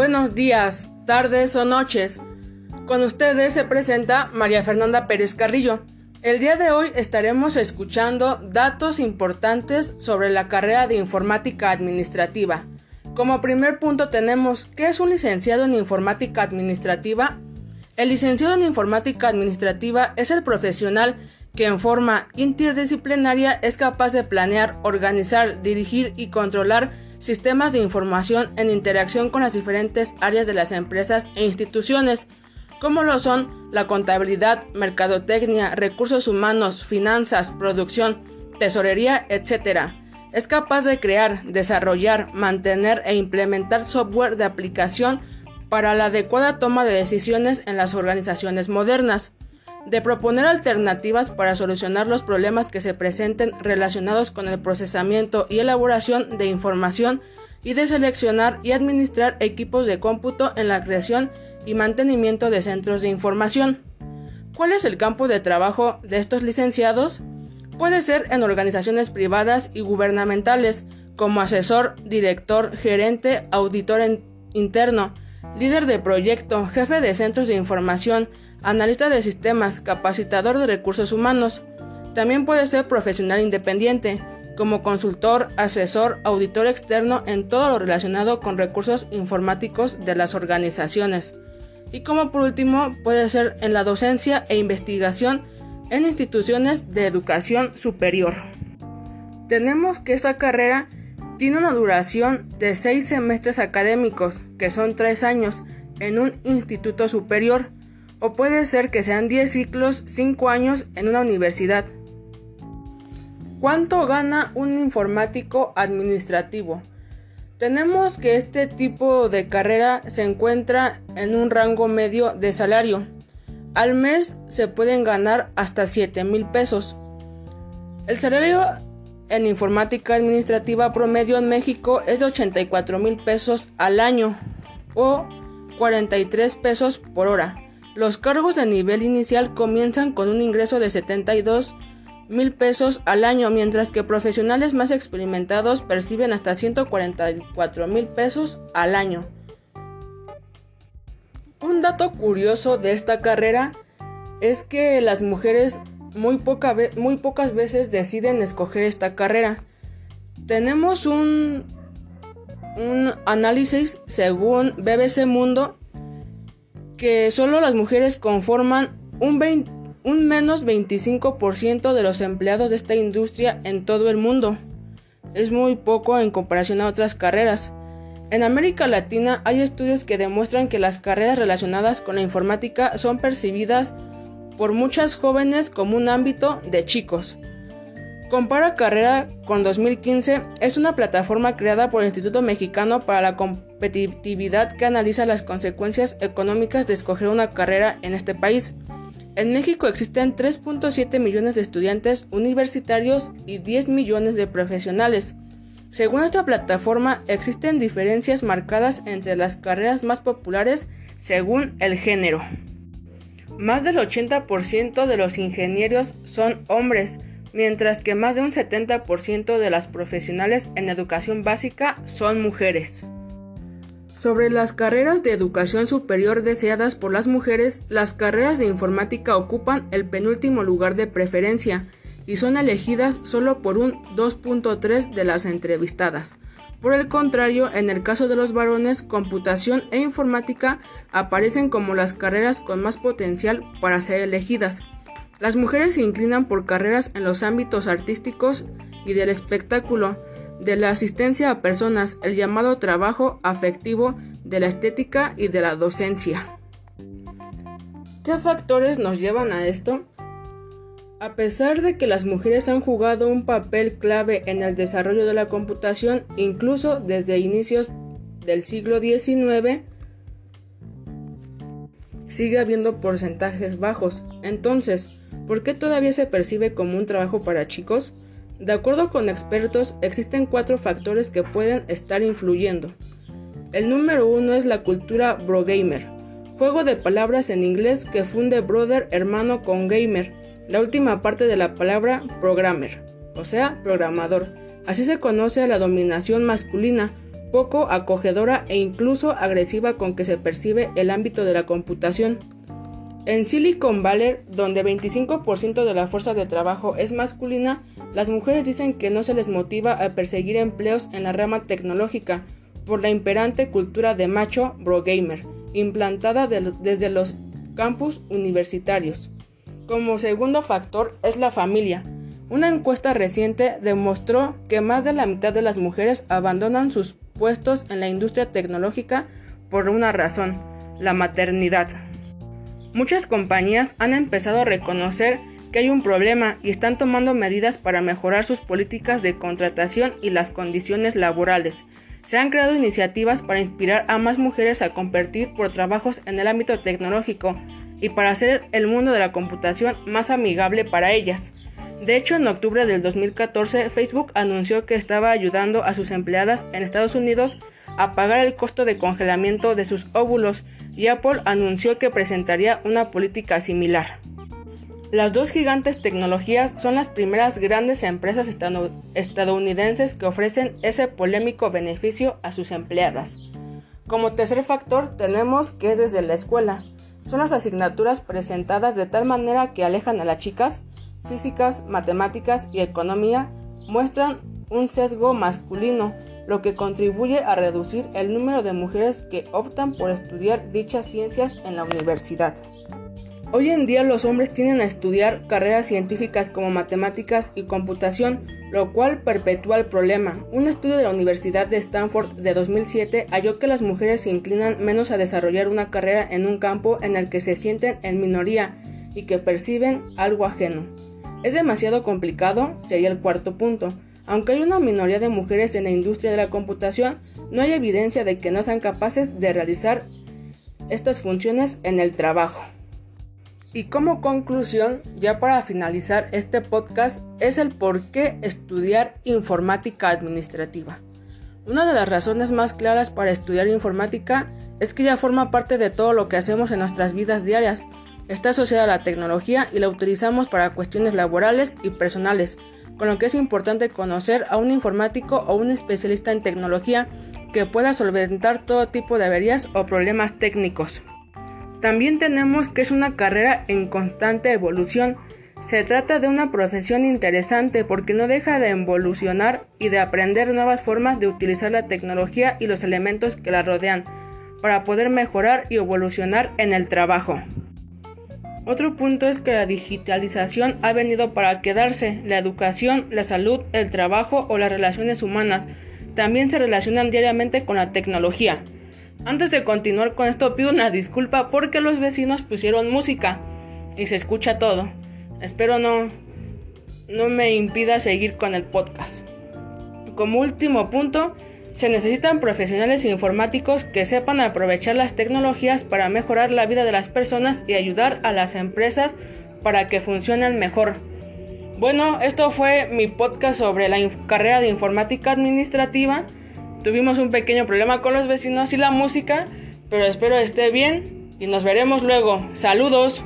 Buenos días, tardes o noches. Con ustedes se presenta María Fernanda Pérez Carrillo. El día de hoy estaremos escuchando datos importantes sobre la carrera de informática administrativa. Como primer punto tenemos ¿qué es un licenciado en informática administrativa? El licenciado en informática administrativa es el profesional que en forma interdisciplinaria es capaz de planear, organizar, dirigir y controlar sistemas de información en interacción con las diferentes áreas de las empresas e instituciones, como lo son la contabilidad, mercadotecnia, recursos humanos, finanzas, producción, tesorería, etc. Es capaz de crear, desarrollar, mantener e implementar software de aplicación para la adecuada toma de decisiones en las organizaciones modernas de proponer alternativas para solucionar los problemas que se presenten relacionados con el procesamiento y elaboración de información y de seleccionar y administrar equipos de cómputo en la creación y mantenimiento de centros de información. ¿Cuál es el campo de trabajo de estos licenciados? Puede ser en organizaciones privadas y gubernamentales, como asesor, director, gerente, auditor interno, líder de proyecto, jefe de centros de información, analista de sistemas, capacitador de recursos humanos. También puede ser profesional independiente, como consultor, asesor, auditor externo en todo lo relacionado con recursos informáticos de las organizaciones. Y como por último, puede ser en la docencia e investigación en instituciones de educación superior. Tenemos que esta carrera tiene una duración de seis semestres académicos, que son tres años, en un instituto superior o puede ser que sean 10 ciclos, 5 años en una universidad. ¿Cuánto gana un informático administrativo? Tenemos que este tipo de carrera se encuentra en un rango medio de salario. Al mes se pueden ganar hasta 7 mil pesos. El salario en informática administrativa promedio en México es de 84 mil pesos al año o 43 pesos por hora. Los cargos de nivel inicial comienzan con un ingreso de 72 mil pesos al año, mientras que profesionales más experimentados perciben hasta 144 mil pesos al año. Un dato curioso de esta carrera es que las mujeres muy, muy pocas veces deciden escoger esta carrera. Tenemos un, un análisis según BBC Mundo que solo las mujeres conforman un, un menos 25% de los empleados de esta industria en todo el mundo. Es muy poco en comparación a otras carreras. En América Latina hay estudios que demuestran que las carreras relacionadas con la informática son percibidas por muchas jóvenes como un ámbito de chicos. Compara Carrera con 2015 es una plataforma creada por el Instituto Mexicano para la Competitividad que analiza las consecuencias económicas de escoger una carrera en este país. En México existen 3.7 millones de estudiantes universitarios y 10 millones de profesionales. Según esta plataforma, existen diferencias marcadas entre las carreras más populares según el género. Más del 80% de los ingenieros son hombres, mientras que más de un 70% de las profesionales en educación básica son mujeres. Sobre las carreras de educación superior deseadas por las mujeres, las carreras de informática ocupan el penúltimo lugar de preferencia y son elegidas solo por un 2.3 de las entrevistadas. Por el contrario, en el caso de los varones, computación e informática aparecen como las carreras con más potencial para ser elegidas. Las mujeres se inclinan por carreras en los ámbitos artísticos y del espectáculo, de la asistencia a personas, el llamado trabajo afectivo, de la estética y de la docencia. ¿Qué factores nos llevan a esto? A pesar de que las mujeres han jugado un papel clave en el desarrollo de la computación, incluso desde inicios del siglo XIX, sigue habiendo porcentajes bajos. Entonces, ¿Por qué todavía se percibe como un trabajo para chicos? De acuerdo con expertos, existen cuatro factores que pueden estar influyendo. El número uno es la cultura brogamer, juego de palabras en inglés que funde brother hermano con gamer, la última parte de la palabra programmer, o sea, programador. Así se conoce a la dominación masculina, poco acogedora e incluso agresiva con que se percibe el ámbito de la computación. En Silicon Valley, donde 25% de la fuerza de trabajo es masculina, las mujeres dicen que no se les motiva a perseguir empleos en la rama tecnológica por la imperante cultura de macho bro gamer, implantada desde los campus universitarios. Como segundo factor es la familia. Una encuesta reciente demostró que más de la mitad de las mujeres abandonan sus puestos en la industria tecnológica por una razón, la maternidad. Muchas compañías han empezado a reconocer que hay un problema y están tomando medidas para mejorar sus políticas de contratación y las condiciones laborales. Se han creado iniciativas para inspirar a más mujeres a competir por trabajos en el ámbito tecnológico y para hacer el mundo de la computación más amigable para ellas. De hecho, en octubre del 2014, Facebook anunció que estaba ayudando a sus empleadas en Estados Unidos a pagar el costo de congelamiento de sus óvulos y Apple anunció que presentaría una política similar. Las dos gigantes tecnologías son las primeras grandes empresas estadounidenses que ofrecen ese polémico beneficio a sus empleadas. Como tercer factor tenemos que es desde la escuela. Son las asignaturas presentadas de tal manera que alejan a las chicas físicas, matemáticas y economía muestran un sesgo masculino, lo que contribuye a reducir el número de mujeres que optan por estudiar dichas ciencias en la universidad. Hoy en día los hombres tienen a estudiar carreras científicas como matemáticas y computación, lo cual perpetúa el problema. Un estudio de la Universidad de Stanford de 2007 halló que las mujeres se inclinan menos a desarrollar una carrera en un campo en el que se sienten en minoría y que perciben algo ajeno. Es demasiado complicado, sería el cuarto punto. Aunque hay una minoría de mujeres en la industria de la computación, no hay evidencia de que no sean capaces de realizar estas funciones en el trabajo. Y como conclusión, ya para finalizar este podcast, es el por qué estudiar informática administrativa. Una de las razones más claras para estudiar informática es que ya forma parte de todo lo que hacemos en nuestras vidas diarias, Está asociada a la tecnología y la utilizamos para cuestiones laborales y personales, con lo que es importante conocer a un informático o un especialista en tecnología que pueda solventar todo tipo de averías o problemas técnicos. También tenemos que es una carrera en constante evolución. Se trata de una profesión interesante porque no deja de evolucionar y de aprender nuevas formas de utilizar la tecnología y los elementos que la rodean para poder mejorar y evolucionar en el trabajo. Otro punto es que la digitalización ha venido para quedarse. La educación, la salud, el trabajo o las relaciones humanas también se relacionan diariamente con la tecnología. Antes de continuar con esto pido una disculpa porque los vecinos pusieron música y se escucha todo. Espero no, no me impida seguir con el podcast. Como último punto, se necesitan profesionales informáticos que sepan aprovechar las tecnologías para mejorar la vida de las personas y ayudar a las empresas para que funcionen mejor. Bueno, esto fue mi podcast sobre la carrera de informática administrativa. Tuvimos un pequeño problema con los vecinos y la música, pero espero esté bien y nos veremos luego. Saludos.